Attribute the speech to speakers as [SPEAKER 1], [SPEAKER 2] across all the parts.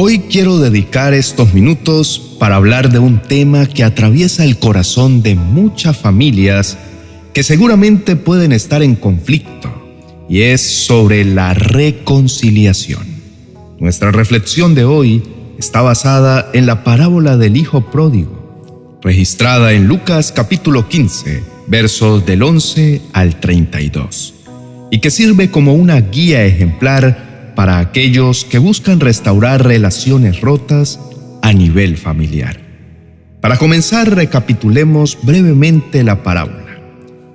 [SPEAKER 1] Hoy quiero dedicar estos minutos para hablar de un tema que atraviesa el corazón de muchas familias que seguramente pueden estar en conflicto y es sobre la reconciliación. Nuestra reflexión de hoy está basada en la parábola del Hijo Pródigo, registrada en Lucas capítulo 15, versos del 11 al 32, y que sirve como una guía ejemplar para aquellos que buscan restaurar relaciones rotas a nivel familiar. Para comenzar, recapitulemos brevemente la parábola.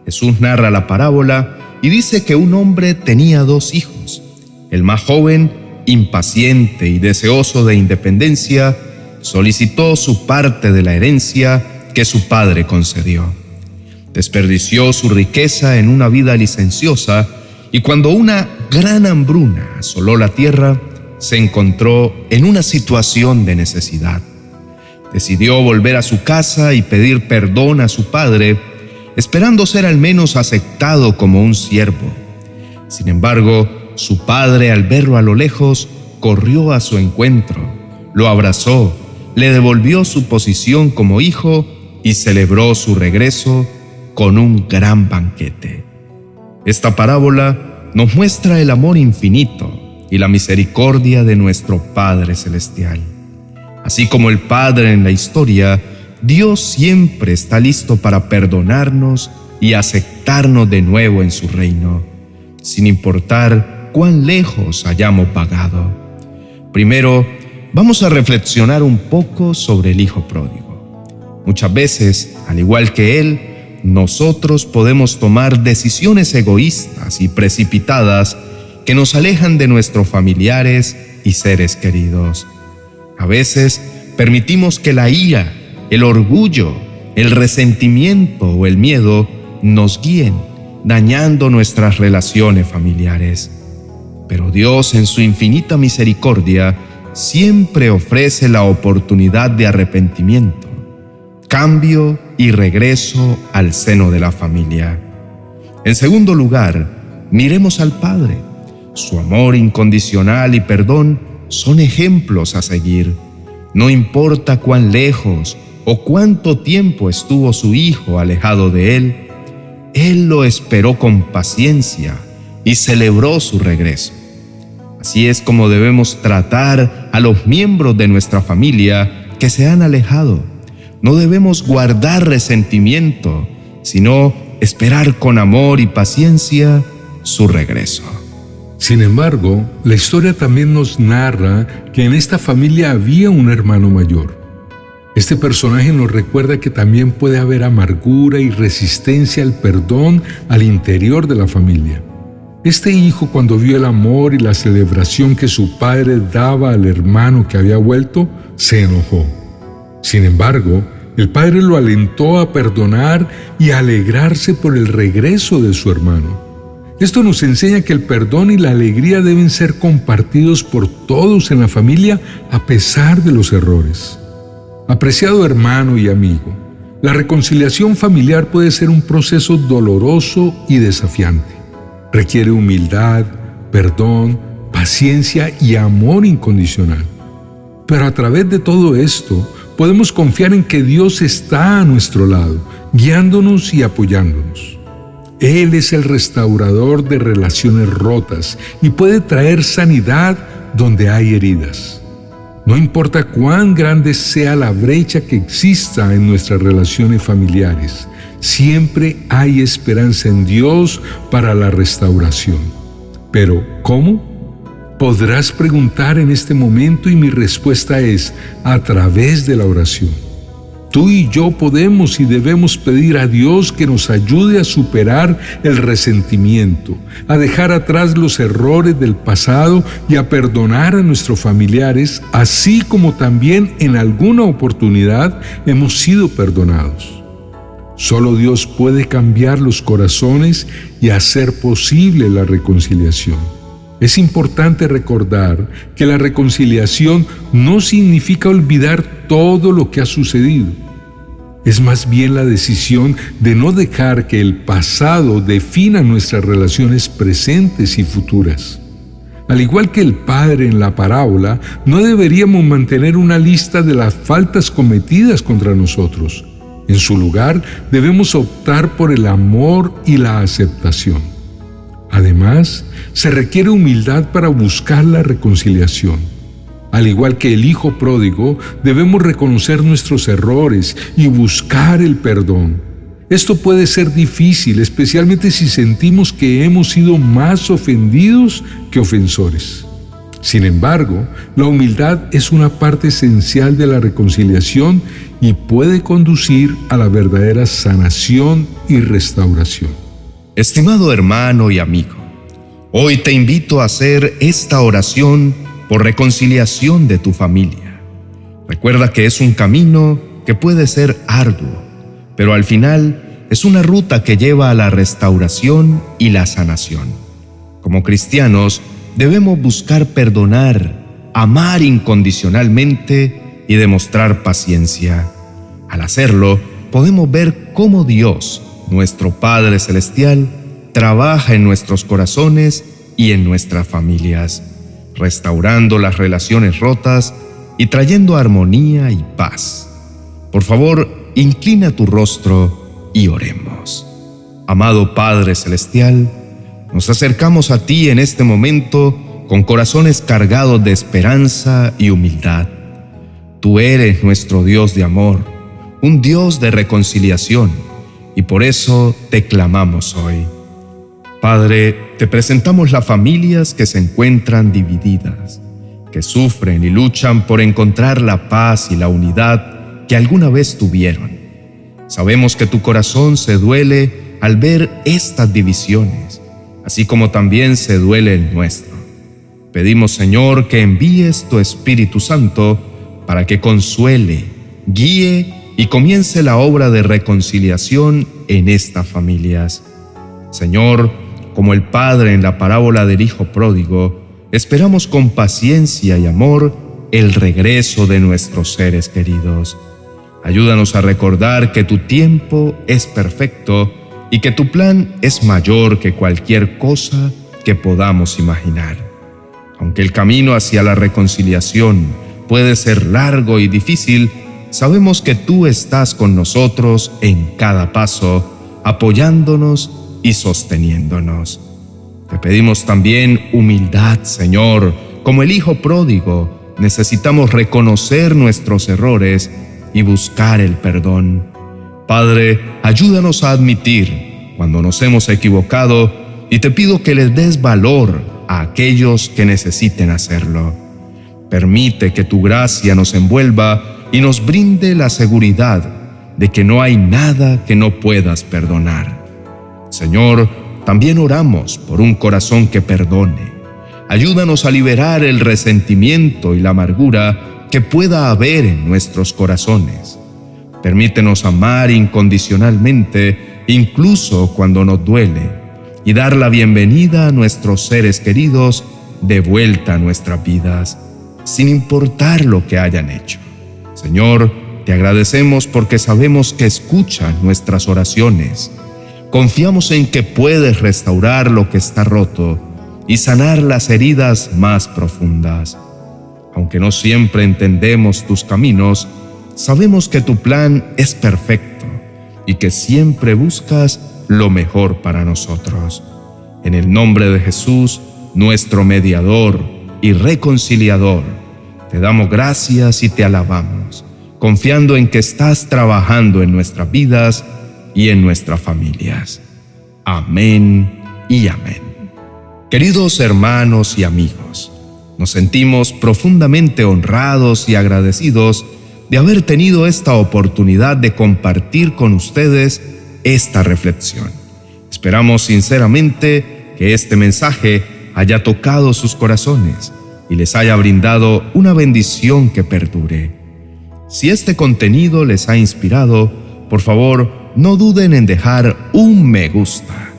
[SPEAKER 1] Jesús narra la parábola y dice que un hombre tenía dos hijos. El más joven, impaciente y deseoso de independencia, solicitó su parte de la herencia que su padre concedió. Desperdició su riqueza en una vida licenciosa y cuando una gran hambruna asoló la tierra, se encontró en una situación de necesidad. Decidió volver a su casa y pedir perdón a su padre, esperando ser al menos aceptado como un siervo. Sin embargo, su padre, al verlo a lo lejos, corrió a su encuentro, lo abrazó, le devolvió su posición como hijo y celebró su regreso con un gran banquete. Esta parábola nos muestra el amor infinito y la misericordia de nuestro Padre Celestial. Así como el Padre en la historia, Dios siempre está listo para perdonarnos y aceptarnos de nuevo en su reino, sin importar cuán lejos hayamos pagado. Primero, vamos a reflexionar un poco sobre el Hijo Pródigo. Muchas veces, al igual que Él, nosotros podemos tomar decisiones egoístas y precipitadas que nos alejan de nuestros familiares y seres queridos. A veces permitimos que la ira, el orgullo, el resentimiento o el miedo nos guíen, dañando nuestras relaciones familiares. Pero Dios en su infinita misericordia siempre ofrece la oportunidad de arrepentimiento cambio y regreso al seno de la familia. En segundo lugar, miremos al Padre. Su amor incondicional y perdón son ejemplos a seguir. No importa cuán lejos o cuánto tiempo estuvo su hijo alejado de él, él lo esperó con paciencia y celebró su regreso. Así es como debemos tratar a los miembros de nuestra familia que se han alejado no debemos guardar resentimiento, sino esperar con amor y paciencia su regreso.
[SPEAKER 2] Sin embargo, la historia también nos narra que en esta familia había un hermano mayor. Este personaje nos recuerda que también puede haber amargura y resistencia al perdón al interior de la familia. Este hijo cuando vio el amor y la celebración que su padre daba al hermano que había vuelto, se enojó. Sin embargo, el padre lo alentó a perdonar y a alegrarse por el regreso de su hermano. Esto nos enseña que el perdón y la alegría deben ser compartidos por todos en la familia a pesar de los errores. Apreciado hermano y amigo, la reconciliación familiar puede ser un proceso doloroso y desafiante. Requiere humildad, perdón, paciencia y amor incondicional. Pero a través de todo esto, podemos confiar en que Dios está a nuestro lado, guiándonos y apoyándonos. Él es el restaurador de relaciones rotas y puede traer sanidad donde hay heridas. No importa cuán grande sea la brecha que exista en nuestras relaciones familiares, siempre hay esperanza en Dios para la restauración. Pero, ¿cómo? Podrás preguntar en este momento y mi respuesta es a través de la oración. Tú y yo podemos y debemos pedir a Dios que nos ayude a superar el resentimiento, a dejar atrás los errores del pasado y a perdonar a nuestros familiares, así como también en alguna oportunidad hemos sido perdonados. Solo Dios puede cambiar los corazones y hacer posible la reconciliación. Es importante recordar que la reconciliación no significa olvidar todo lo que ha sucedido. Es más bien la decisión de no dejar que el pasado defina nuestras relaciones presentes y futuras. Al igual que el Padre en la parábola, no deberíamos mantener una lista de las faltas cometidas contra nosotros. En su lugar, debemos optar por el amor y la aceptación. Además, se requiere humildad para buscar la reconciliación. Al igual que el Hijo pródigo, debemos reconocer nuestros errores y buscar el perdón. Esto puede ser difícil, especialmente si sentimos que hemos sido más ofendidos que ofensores. Sin embargo, la humildad es una parte esencial de la reconciliación y puede conducir a la verdadera sanación y restauración.
[SPEAKER 1] Estimado hermano y amigo, hoy te invito a hacer esta oración por reconciliación de tu familia. Recuerda que es un camino que puede ser arduo, pero al final es una ruta que lleva a la restauración y la sanación. Como cristianos, debemos buscar perdonar, amar incondicionalmente y demostrar paciencia. Al hacerlo, podemos ver cómo Dios, nuestro Padre Celestial, trabaja en nuestros corazones y en nuestras familias, restaurando las relaciones rotas y trayendo armonía y paz. Por favor, inclina tu rostro y oremos. Amado Padre Celestial, nos acercamos a ti en este momento con corazones cargados de esperanza y humildad. Tú eres nuestro Dios de amor, un Dios de reconciliación, y por eso te clamamos hoy. Padre, te presentamos las familias que se encuentran divididas, que sufren y luchan por encontrar la paz y la unidad que alguna vez tuvieron. Sabemos que tu corazón se duele al ver estas divisiones, así como también se duele el nuestro. Pedimos, Señor, que envíes tu Espíritu Santo para que consuele, guíe y comience la obra de reconciliación en estas familias. Señor, como el Padre en la parábola del Hijo Pródigo, esperamos con paciencia y amor el regreso de nuestros seres queridos. Ayúdanos a recordar que tu tiempo es perfecto y que tu plan es mayor que cualquier cosa que podamos imaginar. Aunque el camino hacia la reconciliación puede ser largo y difícil, sabemos que tú estás con nosotros en cada paso, apoyándonos y sosteniéndonos. Te pedimos también humildad, Señor. Como el Hijo pródigo, necesitamos reconocer nuestros errores y buscar el perdón. Padre, ayúdanos a admitir cuando nos hemos equivocado y te pido que les des valor a aquellos que necesiten hacerlo. Permite que tu gracia nos envuelva y nos brinde la seguridad de que no hay nada que no puedas perdonar. Señor, también oramos por un corazón que perdone. Ayúdanos a liberar el resentimiento y la amargura que pueda haber en nuestros corazones. Permítenos amar incondicionalmente, incluso cuando nos duele, y dar la bienvenida a nuestros seres queridos de vuelta a nuestras vidas, sin importar lo que hayan hecho. Señor, te agradecemos porque sabemos que escuchas nuestras oraciones. Confiamos en que puedes restaurar lo que está roto y sanar las heridas más profundas. Aunque no siempre entendemos tus caminos, sabemos que tu plan es perfecto y que siempre buscas lo mejor para nosotros. En el nombre de Jesús, nuestro mediador y reconciliador, te damos gracias y te alabamos, confiando en que estás trabajando en nuestras vidas y en nuestras familias. Amén y amén. Queridos hermanos y amigos, nos sentimos profundamente honrados y agradecidos de haber tenido esta oportunidad de compartir con ustedes esta reflexión. Esperamos sinceramente que este mensaje haya tocado sus corazones y les haya brindado una bendición que perdure. Si este contenido les ha inspirado, por favor, no duden en dejar un me gusta.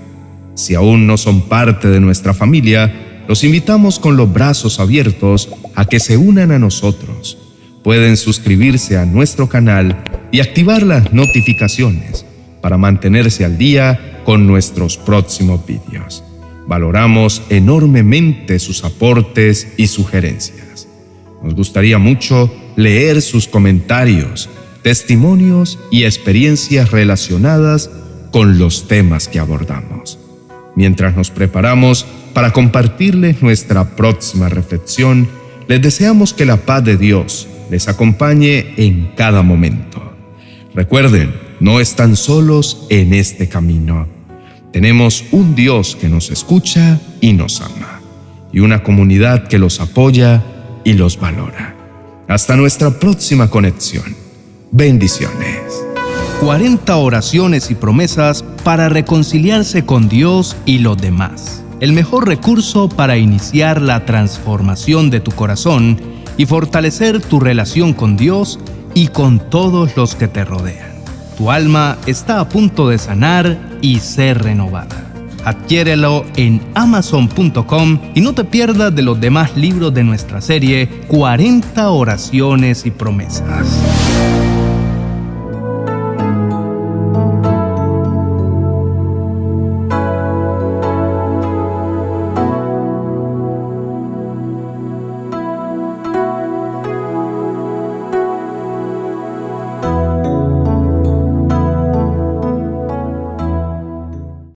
[SPEAKER 1] Si aún no son parte de nuestra familia, los invitamos con los brazos abiertos a que se unan a nosotros. Pueden suscribirse a nuestro canal y activar las notificaciones para mantenerse al día con nuestros próximos vídeos. Valoramos enormemente sus aportes y sugerencias. Nos gustaría mucho leer sus comentarios, testimonios y experiencias relacionadas con los temas que abordamos. Mientras nos preparamos para compartirles nuestra próxima reflexión, les deseamos que la paz de Dios les acompañe en cada momento. Recuerden, no están solos en este camino. Tenemos un Dios que nos escucha y nos ama, y una comunidad que los apoya y los valora. Hasta nuestra próxima conexión. Bendiciones.
[SPEAKER 3] 40 oraciones y promesas para reconciliarse con Dios y los demás. El mejor recurso para iniciar la transformación de tu corazón y fortalecer tu relación con Dios y con todos los que te rodean. Tu alma está a punto de sanar y ser renovada. Adquiérelo en amazon.com y no te pierdas de los demás libros de nuestra serie 40 oraciones y promesas.